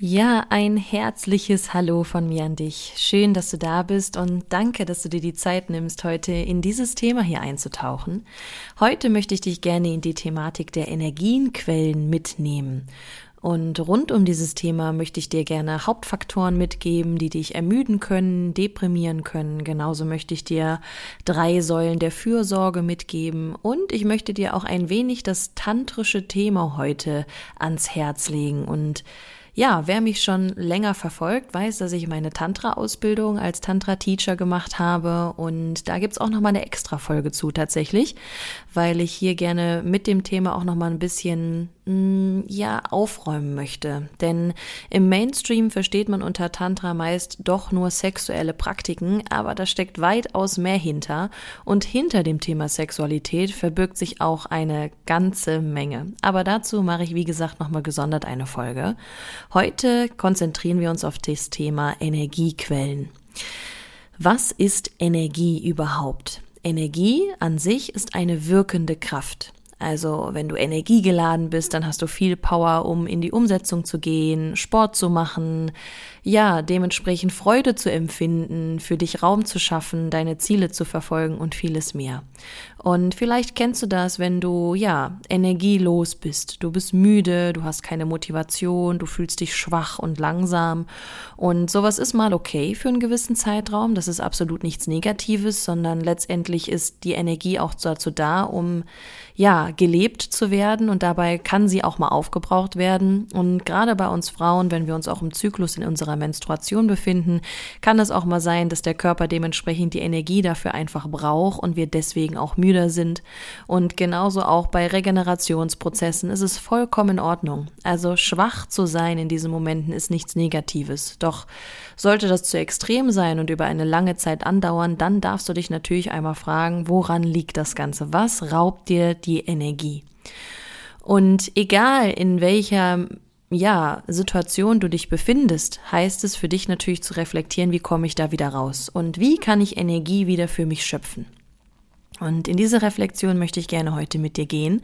Ja, ein herzliches Hallo von mir an dich. Schön, dass du da bist und danke, dass du dir die Zeit nimmst, heute in dieses Thema hier einzutauchen. Heute möchte ich dich gerne in die Thematik der Energienquellen mitnehmen. Und rund um dieses Thema möchte ich dir gerne Hauptfaktoren mitgeben, die dich ermüden können, deprimieren können. Genauso möchte ich dir drei Säulen der Fürsorge mitgeben. Und ich möchte dir auch ein wenig das tantrische Thema heute ans Herz legen und ja, wer mich schon länger verfolgt, weiß, dass ich meine Tantra-Ausbildung als Tantra-Teacher gemacht habe und da gibt's auch nochmal eine extra Folge zu tatsächlich, weil ich hier gerne mit dem Thema auch nochmal ein bisschen Mm, ja, aufräumen möchte. Denn im Mainstream versteht man unter Tantra meist doch nur sexuelle Praktiken, aber da steckt weitaus mehr hinter. Und hinter dem Thema Sexualität verbirgt sich auch eine ganze Menge. Aber dazu mache ich, wie gesagt, nochmal gesondert eine Folge. Heute konzentrieren wir uns auf das Thema Energiequellen. Was ist Energie überhaupt? Energie an sich ist eine wirkende Kraft. Also wenn du energiegeladen bist, dann hast du viel Power, um in die Umsetzung zu gehen, Sport zu machen, ja, dementsprechend Freude zu empfinden, für dich Raum zu schaffen, deine Ziele zu verfolgen und vieles mehr. Und vielleicht kennst du das, wenn du, ja, energielos bist. Du bist müde, du hast keine Motivation, du fühlst dich schwach und langsam. Und sowas ist mal okay für einen gewissen Zeitraum. Das ist absolut nichts Negatives, sondern letztendlich ist die Energie auch dazu da, um, ja, gelebt zu werden. Und dabei kann sie auch mal aufgebraucht werden. Und gerade bei uns Frauen, wenn wir uns auch im Zyklus in unserer Menstruation befinden, kann es auch mal sein, dass der Körper dementsprechend die Energie dafür einfach braucht und wir deswegen auch müder sind. Und genauso auch bei Regenerationsprozessen ist es vollkommen in Ordnung. Also schwach zu sein in diesen Momenten ist nichts Negatives. Doch sollte das zu extrem sein und über eine lange Zeit andauern, dann darfst du dich natürlich einmal fragen, woran liegt das Ganze? Was raubt dir die Energie? Und egal in welcher ja, Situation du dich befindest, heißt es für dich natürlich zu reflektieren, wie komme ich da wieder raus und wie kann ich Energie wieder für mich schöpfen. Und in diese Reflexion möchte ich gerne heute mit dir gehen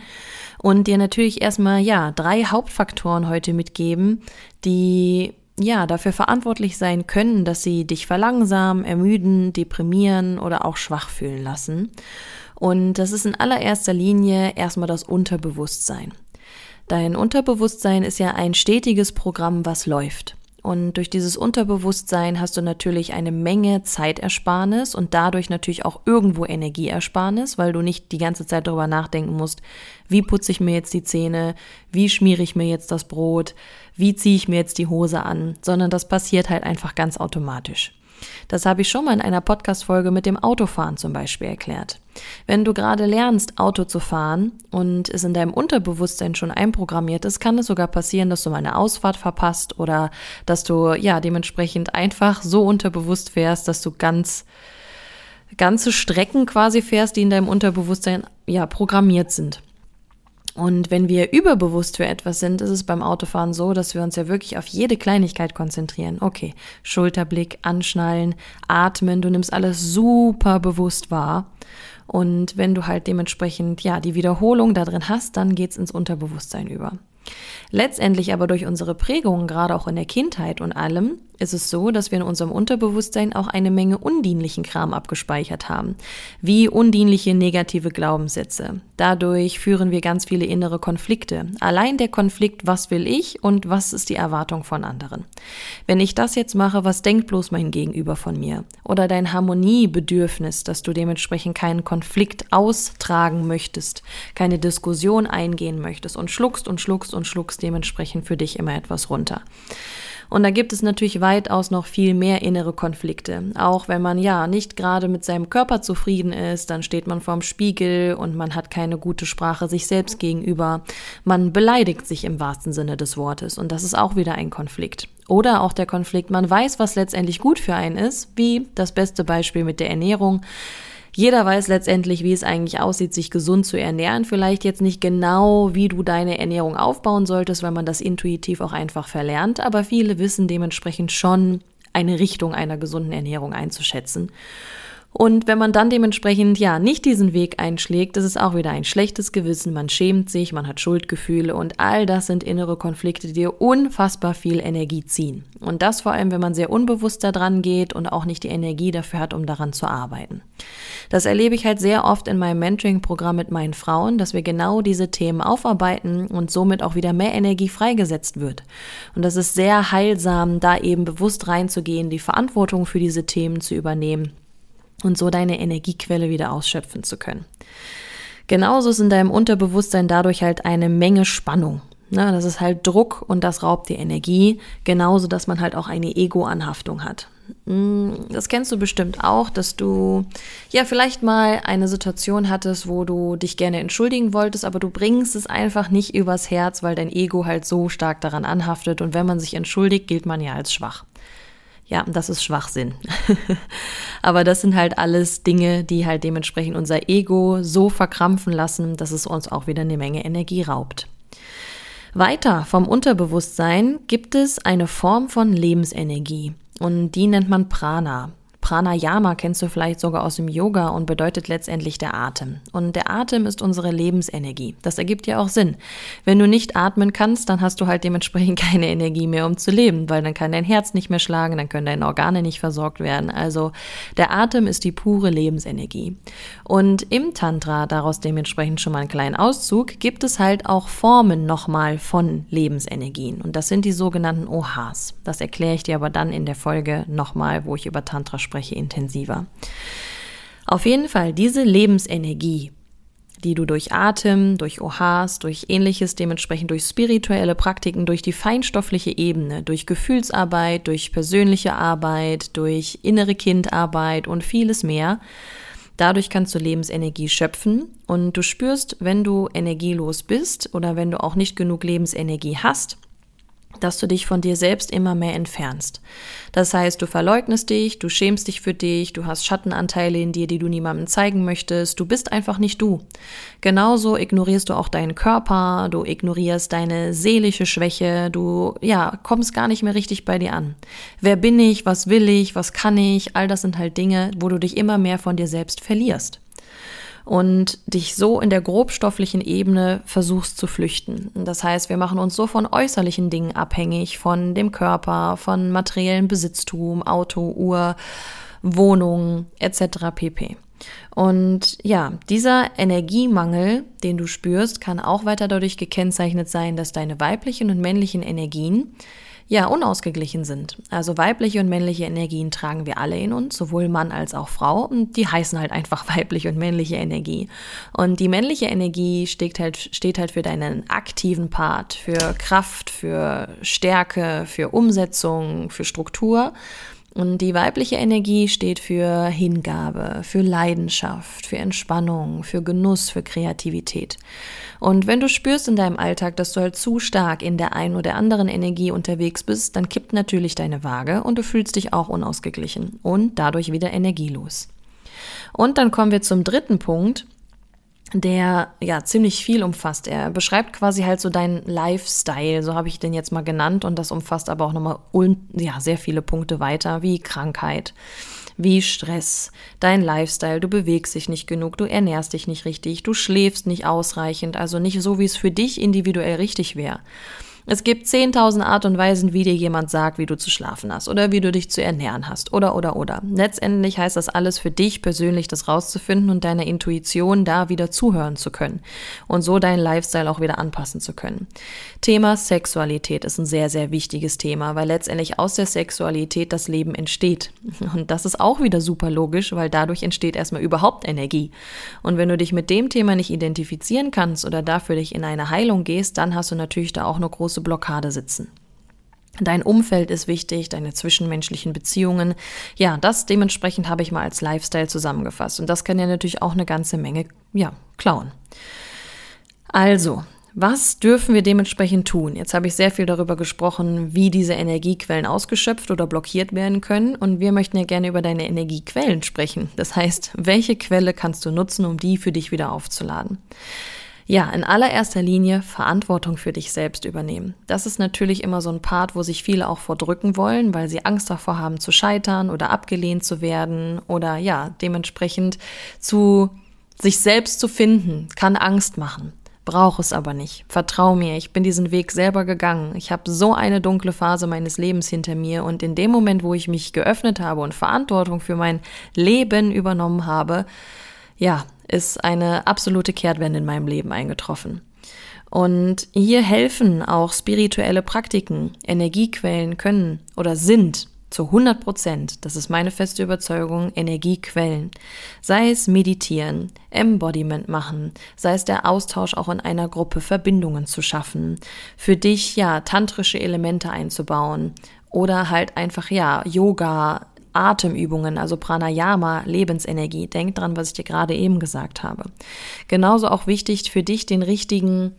und dir natürlich erstmal, ja, drei Hauptfaktoren heute mitgeben, die ja, dafür verantwortlich sein können, dass sie dich verlangsamen, ermüden, deprimieren oder auch schwach fühlen lassen. Und das ist in allererster Linie erstmal das Unterbewusstsein. Dein Unterbewusstsein ist ja ein stetiges Programm, was läuft. Und durch dieses Unterbewusstsein hast du natürlich eine Menge Zeitersparnis und dadurch natürlich auch irgendwo Energieersparnis, weil du nicht die ganze Zeit darüber nachdenken musst, wie putze ich mir jetzt die Zähne, wie schmiere ich mir jetzt das Brot, wie ziehe ich mir jetzt die Hose an, sondern das passiert halt einfach ganz automatisch. Das habe ich schon mal in einer Podcast-Folge mit dem Autofahren zum Beispiel erklärt. Wenn du gerade lernst, Auto zu fahren und es in deinem Unterbewusstsein schon einprogrammiert ist, kann es sogar passieren, dass du mal eine Ausfahrt verpasst oder dass du ja dementsprechend einfach so unterbewusst fährst, dass du ganz ganze Strecken quasi fährst, die in deinem Unterbewusstsein ja programmiert sind. Und wenn wir überbewusst für etwas sind, ist es beim Autofahren so, dass wir uns ja wirklich auf jede Kleinigkeit konzentrieren. Okay, Schulterblick, anschnallen, atmen, du nimmst alles super bewusst wahr. Und wenn du halt dementsprechend, ja, die Wiederholung da drin hast, dann geht's ins Unterbewusstsein über. Letztendlich aber durch unsere Prägungen, gerade auch in der Kindheit und allem, ist es so, dass wir in unserem Unterbewusstsein auch eine Menge undienlichen Kram abgespeichert haben, wie undienliche negative Glaubenssätze. Dadurch führen wir ganz viele innere Konflikte. Allein der Konflikt, was will ich und was ist die Erwartung von anderen. Wenn ich das jetzt mache, was denkt bloß mein Gegenüber von mir? Oder dein Harmoniebedürfnis, dass du dementsprechend keinen Konflikt austragen möchtest, keine Diskussion eingehen möchtest und schluckst und schluckst und schluckst dementsprechend für dich immer etwas runter. Und da gibt es natürlich weitaus noch viel mehr innere Konflikte. Auch wenn man ja nicht gerade mit seinem Körper zufrieden ist, dann steht man vorm Spiegel und man hat keine gute Sprache sich selbst gegenüber. Man beleidigt sich im wahrsten Sinne des Wortes. Und das ist auch wieder ein Konflikt. Oder auch der Konflikt, man weiß, was letztendlich gut für einen ist, wie das beste Beispiel mit der Ernährung. Jeder weiß letztendlich, wie es eigentlich aussieht, sich gesund zu ernähren. Vielleicht jetzt nicht genau, wie du deine Ernährung aufbauen solltest, weil man das intuitiv auch einfach verlernt, aber viele wissen dementsprechend schon eine Richtung einer gesunden Ernährung einzuschätzen. Und wenn man dann dementsprechend ja nicht diesen Weg einschlägt, ist auch wieder ein schlechtes Gewissen, man schämt sich, man hat Schuldgefühle und all das sind innere Konflikte, die unfassbar viel Energie ziehen. Und das vor allem, wenn man sehr unbewusst daran geht und auch nicht die Energie dafür hat, um daran zu arbeiten. Das erlebe ich halt sehr oft in meinem Mentoring-Programm mit meinen Frauen, dass wir genau diese Themen aufarbeiten und somit auch wieder mehr Energie freigesetzt wird. Und das ist sehr heilsam, da eben bewusst reinzugehen, die Verantwortung für diese Themen zu übernehmen und so deine Energiequelle wieder ausschöpfen zu können. Genauso ist in deinem Unterbewusstsein dadurch halt eine Menge Spannung. Ne, das ist halt Druck und das raubt dir Energie, genauso dass man halt auch eine Ego-Anhaftung hat. Hm, das kennst du bestimmt auch, dass du ja vielleicht mal eine Situation hattest, wo du dich gerne entschuldigen wolltest, aber du bringst es einfach nicht übers Herz, weil dein Ego halt so stark daran anhaftet und wenn man sich entschuldigt, gilt man ja als schwach. Ja, das ist Schwachsinn. Aber das sind halt alles Dinge, die halt dementsprechend unser Ego so verkrampfen lassen, dass es uns auch wieder eine Menge Energie raubt. Weiter vom Unterbewusstsein gibt es eine Form von Lebensenergie und die nennt man Prana. Pranayama kennst du vielleicht sogar aus dem Yoga und bedeutet letztendlich der Atem. Und der Atem ist unsere Lebensenergie. Das ergibt ja auch Sinn. Wenn du nicht atmen kannst, dann hast du halt dementsprechend keine Energie mehr, um zu leben, weil dann kann dein Herz nicht mehr schlagen, dann können deine Organe nicht versorgt werden. Also der Atem ist die pure Lebensenergie. Und im Tantra, daraus dementsprechend schon mal einen kleinen Auszug, gibt es halt auch Formen nochmal von Lebensenergien. Und das sind die sogenannten OHs. Das erkläre ich dir aber dann in der Folge nochmal, wo ich über Tantra spreche spreche, intensiver. Auf jeden Fall diese Lebensenergie, die du durch Atem, durch OHs, durch ähnliches, dementsprechend durch spirituelle Praktiken, durch die feinstoffliche Ebene, durch Gefühlsarbeit, durch persönliche Arbeit, durch innere Kindarbeit und vieles mehr. Dadurch kannst du Lebensenergie schöpfen und du spürst, wenn du energielos bist oder wenn du auch nicht genug Lebensenergie hast, dass du dich von dir selbst immer mehr entfernst. Das heißt, du verleugnest dich, du schämst dich für dich, du hast Schattenanteile in dir, die du niemandem zeigen möchtest, du bist einfach nicht du. Genauso ignorierst du auch deinen Körper, du ignorierst deine seelische Schwäche, du, ja, kommst gar nicht mehr richtig bei dir an. Wer bin ich, was will ich, was kann ich, all das sind halt Dinge, wo du dich immer mehr von dir selbst verlierst und dich so in der grobstofflichen Ebene versuchst zu flüchten. Das heißt, wir machen uns so von äußerlichen Dingen abhängig, von dem Körper, von materiellem Besitztum, Auto, Uhr, Wohnung etc. pp. Und ja, dieser Energiemangel, den du spürst, kann auch weiter dadurch gekennzeichnet sein, dass deine weiblichen und männlichen Energien ja, unausgeglichen sind. Also weibliche und männliche Energien tragen wir alle in uns, sowohl Mann als auch Frau. Und die heißen halt einfach weibliche und männliche Energie. Und die männliche Energie steht halt, steht halt für deinen aktiven Part, für Kraft, für Stärke, für Umsetzung, für Struktur. Und die weibliche Energie steht für Hingabe, für Leidenschaft, für Entspannung, für Genuss, für Kreativität. Und wenn du spürst in deinem Alltag, dass du halt zu stark in der einen oder anderen Energie unterwegs bist, dann kippt natürlich deine Waage und du fühlst dich auch unausgeglichen und dadurch wieder energielos. Und dann kommen wir zum dritten Punkt, der ja ziemlich viel umfasst. Er beschreibt quasi halt so deinen Lifestyle, so habe ich den jetzt mal genannt und das umfasst aber auch nochmal ja, sehr viele Punkte weiter, wie Krankheit, wie Stress, dein Lifestyle, du bewegst dich nicht genug, du ernährst dich nicht richtig, du schläfst nicht ausreichend, also nicht so, wie es für dich individuell richtig wäre. Es gibt 10.000 Art und Weisen, wie dir jemand sagt, wie du zu schlafen hast oder wie du dich zu ernähren hast oder oder oder. Letztendlich heißt das alles für dich persönlich, das rauszufinden und deiner Intuition da wieder zuhören zu können und so deinen Lifestyle auch wieder anpassen zu können. Thema Sexualität ist ein sehr, sehr wichtiges Thema, weil letztendlich aus der Sexualität das Leben entsteht. Und das ist auch wieder super logisch, weil dadurch entsteht erstmal überhaupt Energie. Und wenn du dich mit dem Thema nicht identifizieren kannst oder dafür dich in eine Heilung gehst, dann hast du natürlich da auch eine große Blockade sitzen. Dein Umfeld ist wichtig, deine zwischenmenschlichen Beziehungen. Ja, das dementsprechend habe ich mal als Lifestyle zusammengefasst. Und das kann ja natürlich auch eine ganze Menge, ja, klauen. Also, was dürfen wir dementsprechend tun? Jetzt habe ich sehr viel darüber gesprochen, wie diese Energiequellen ausgeschöpft oder blockiert werden können. Und wir möchten ja gerne über deine Energiequellen sprechen. Das heißt, welche Quelle kannst du nutzen, um die für dich wieder aufzuladen? Ja, in allererster Linie Verantwortung für dich selbst übernehmen. Das ist natürlich immer so ein Part, wo sich viele auch vordrücken wollen, weil sie Angst davor haben zu scheitern oder abgelehnt zu werden oder ja, dementsprechend zu sich selbst zu finden, kann Angst machen. Brauche es aber nicht. Vertrau mir, ich bin diesen Weg selber gegangen. Ich habe so eine dunkle Phase meines Lebens hinter mir und in dem Moment, wo ich mich geöffnet habe und Verantwortung für mein Leben übernommen habe, ja, ist eine absolute Kehrtwende in meinem Leben eingetroffen. Und hier helfen auch spirituelle Praktiken. Energiequellen können oder sind zu 100 Prozent, das ist meine feste Überzeugung, Energiequellen. Sei es meditieren, Embodiment machen, sei es der Austausch auch in einer Gruppe, Verbindungen zu schaffen, für dich ja tantrische Elemente einzubauen oder halt einfach ja Yoga, Atemübungen, also Pranayama, Lebensenergie. Denk dran, was ich dir gerade eben gesagt habe. Genauso auch wichtig für dich den richtigen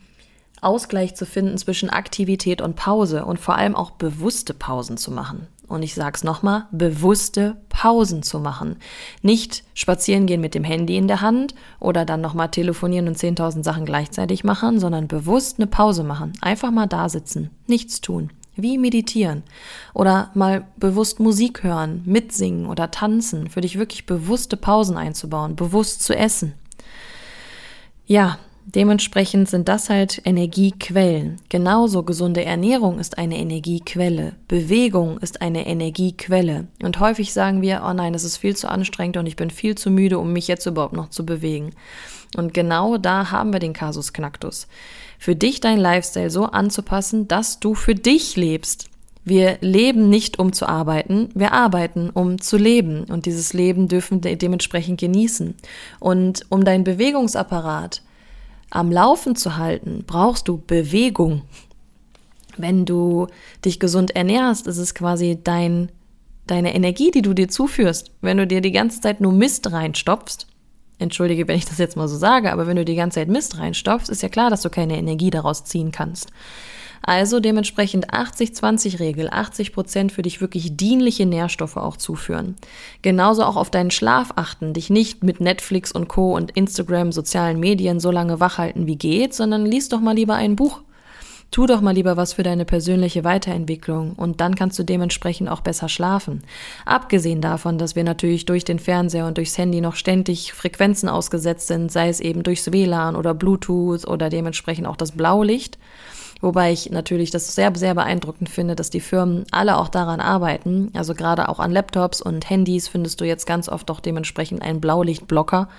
Ausgleich zu finden zwischen Aktivität und Pause und vor allem auch bewusste Pausen zu machen und ich sage es nochmal, bewusste Pausen zu machen. Nicht spazieren gehen mit dem Handy in der Hand oder dann nochmal telefonieren und 10.000 Sachen gleichzeitig machen, sondern bewusst eine Pause machen. Einfach mal da sitzen, nichts tun. Wie meditieren oder mal bewusst Musik hören, mitsingen oder tanzen, für dich wirklich bewusste Pausen einzubauen, bewusst zu essen. Ja, Dementsprechend sind das halt Energiequellen. Genauso gesunde Ernährung ist eine Energiequelle. Bewegung ist eine Energiequelle. Und häufig sagen wir, oh nein, es ist viel zu anstrengend und ich bin viel zu müde, um mich jetzt überhaupt noch zu bewegen. Und genau da haben wir den Kasus Knacktus. Für dich dein Lifestyle so anzupassen, dass du für dich lebst. Wir leben nicht, um zu arbeiten, wir arbeiten, um zu leben. Und dieses Leben dürfen wir dementsprechend genießen. Und um dein Bewegungsapparat am Laufen zu halten, brauchst du Bewegung. Wenn du dich gesund ernährst, ist es quasi dein, deine Energie, die du dir zuführst. Wenn du dir die ganze Zeit nur Mist reinstopfst, entschuldige, wenn ich das jetzt mal so sage, aber wenn du die ganze Zeit Mist reinstopfst, ist ja klar, dass du keine Energie daraus ziehen kannst. Also dementsprechend 80-20-Regel, 80 Prozent für dich wirklich dienliche Nährstoffe auch zuführen. Genauso auch auf deinen Schlaf achten, dich nicht mit Netflix und Co. und Instagram, sozialen Medien so lange wachhalten wie geht, sondern lies doch mal lieber ein Buch. Tu doch mal lieber was für deine persönliche Weiterentwicklung und dann kannst du dementsprechend auch besser schlafen. Abgesehen davon, dass wir natürlich durch den Fernseher und durchs Handy noch ständig Frequenzen ausgesetzt sind, sei es eben durchs WLAN oder Bluetooth oder dementsprechend auch das Blaulicht. Wobei ich natürlich das sehr, sehr beeindruckend finde, dass die Firmen alle auch daran arbeiten. Also gerade auch an Laptops und Handys findest du jetzt ganz oft auch dementsprechend einen Blaulichtblocker,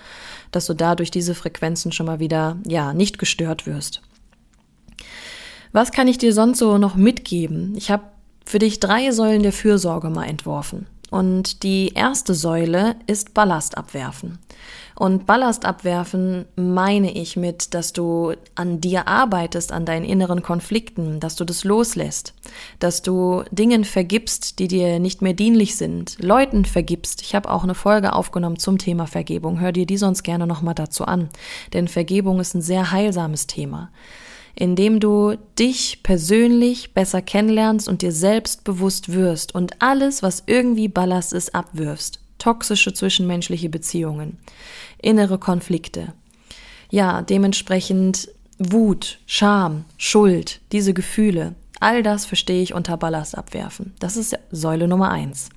dass du dadurch diese Frequenzen schon mal wieder, ja, nicht gestört wirst. Was kann ich dir sonst so noch mitgeben? Ich habe für dich drei Säulen der Fürsorge mal entworfen. Und die erste Säule ist Ballast abwerfen. Und Ballast abwerfen meine ich mit, dass du an dir arbeitest, an deinen inneren Konflikten, dass du das loslässt, dass du Dingen vergibst, die dir nicht mehr dienlich sind, Leuten vergibst. Ich habe auch eine Folge aufgenommen zum Thema Vergebung. Hör dir die sonst gerne nochmal dazu an, denn Vergebung ist ein sehr heilsames Thema indem du dich persönlich besser kennenlernst und dir selbst bewusst wirst und alles, was irgendwie Ballast ist, abwirfst. Toxische zwischenmenschliche Beziehungen, innere Konflikte. Ja, dementsprechend Wut, Scham, Schuld, diese Gefühle, all das verstehe ich unter Ballast abwerfen. Das ist Säule Nummer eins.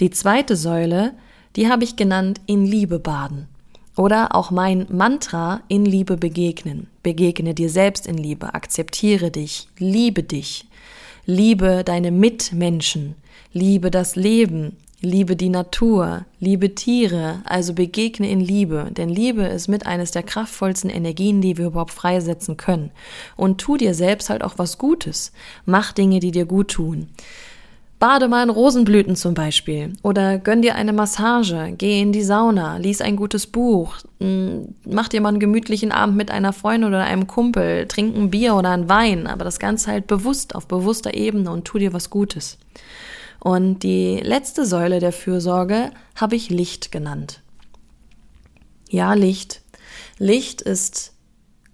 Die zweite Säule, die habe ich genannt in Liebe baden. Oder auch mein Mantra in Liebe begegnen. Begegne dir selbst in Liebe, akzeptiere dich, liebe dich, liebe deine Mitmenschen, liebe das Leben, liebe die Natur, liebe Tiere, also begegne in Liebe, denn Liebe ist mit eines der kraftvollsten Energien, die wir überhaupt freisetzen können. Und tu dir selbst halt auch was Gutes. Mach Dinge, die dir gut tun. Bade mal in Rosenblüten zum Beispiel oder gönn dir eine Massage, geh in die Sauna, lies ein gutes Buch, hm, mach dir mal einen gemütlichen Abend mit einer Freundin oder einem Kumpel, trink ein Bier oder ein Wein, aber das Ganze halt bewusst, auf bewusster Ebene und tu dir was Gutes. Und die letzte Säule der Fürsorge habe ich Licht genannt. Ja, Licht. Licht ist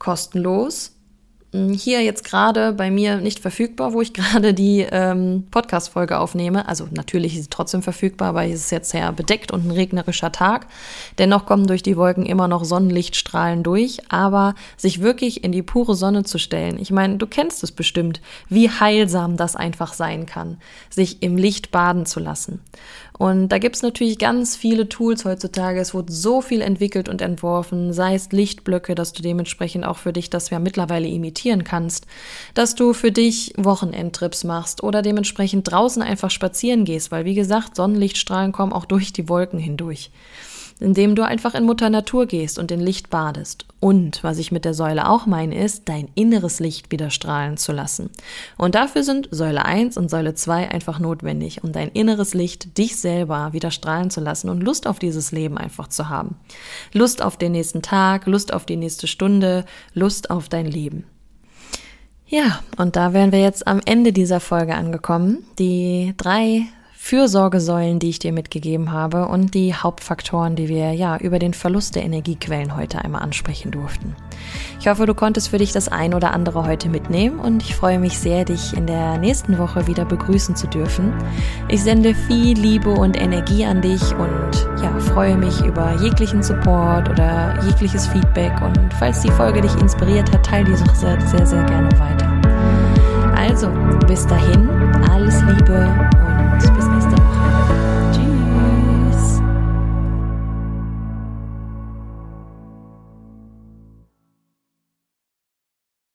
kostenlos, hier jetzt gerade bei mir nicht verfügbar, wo ich gerade die ähm, Podcast-Folge aufnehme. Also natürlich ist sie trotzdem verfügbar, weil es ist jetzt sehr bedeckt und ein regnerischer Tag. Dennoch kommen durch die Wolken immer noch Sonnenlichtstrahlen durch, aber sich wirklich in die pure Sonne zu stellen. Ich meine, du kennst es bestimmt, wie heilsam das einfach sein kann, sich im Licht baden zu lassen. Und da gibt's natürlich ganz viele Tools heutzutage. Es wurde so viel entwickelt und entworfen, sei es Lichtblöcke, dass du dementsprechend auch für dich das ja mittlerweile imitieren kannst, dass du für dich Wochenendtrips machst oder dementsprechend draußen einfach spazieren gehst, weil wie gesagt, Sonnenlichtstrahlen kommen auch durch die Wolken hindurch indem du einfach in Mutter Natur gehst und in Licht badest. Und was ich mit der Säule auch meine, ist, dein inneres Licht wieder strahlen zu lassen. Und dafür sind Säule 1 und Säule 2 einfach notwendig, um dein inneres Licht, dich selber wieder strahlen zu lassen und Lust auf dieses Leben einfach zu haben. Lust auf den nächsten Tag, Lust auf die nächste Stunde, Lust auf dein Leben. Ja, und da wären wir jetzt am Ende dieser Folge angekommen. Die drei Fürsorgesäulen, die ich dir mitgegeben habe und die Hauptfaktoren, die wir ja über den Verlust der Energiequellen heute einmal ansprechen durften. Ich hoffe, du konntest für dich das ein oder andere heute mitnehmen und ich freue mich sehr, dich in der nächsten Woche wieder begrüßen zu dürfen. Ich sende viel Liebe und Energie an dich und ja, freue mich über jeglichen Support oder jegliches Feedback und falls die Folge dich inspiriert hat, teile diese sehr, sehr, sehr gerne weiter. Also, bis dahin, alles Liebe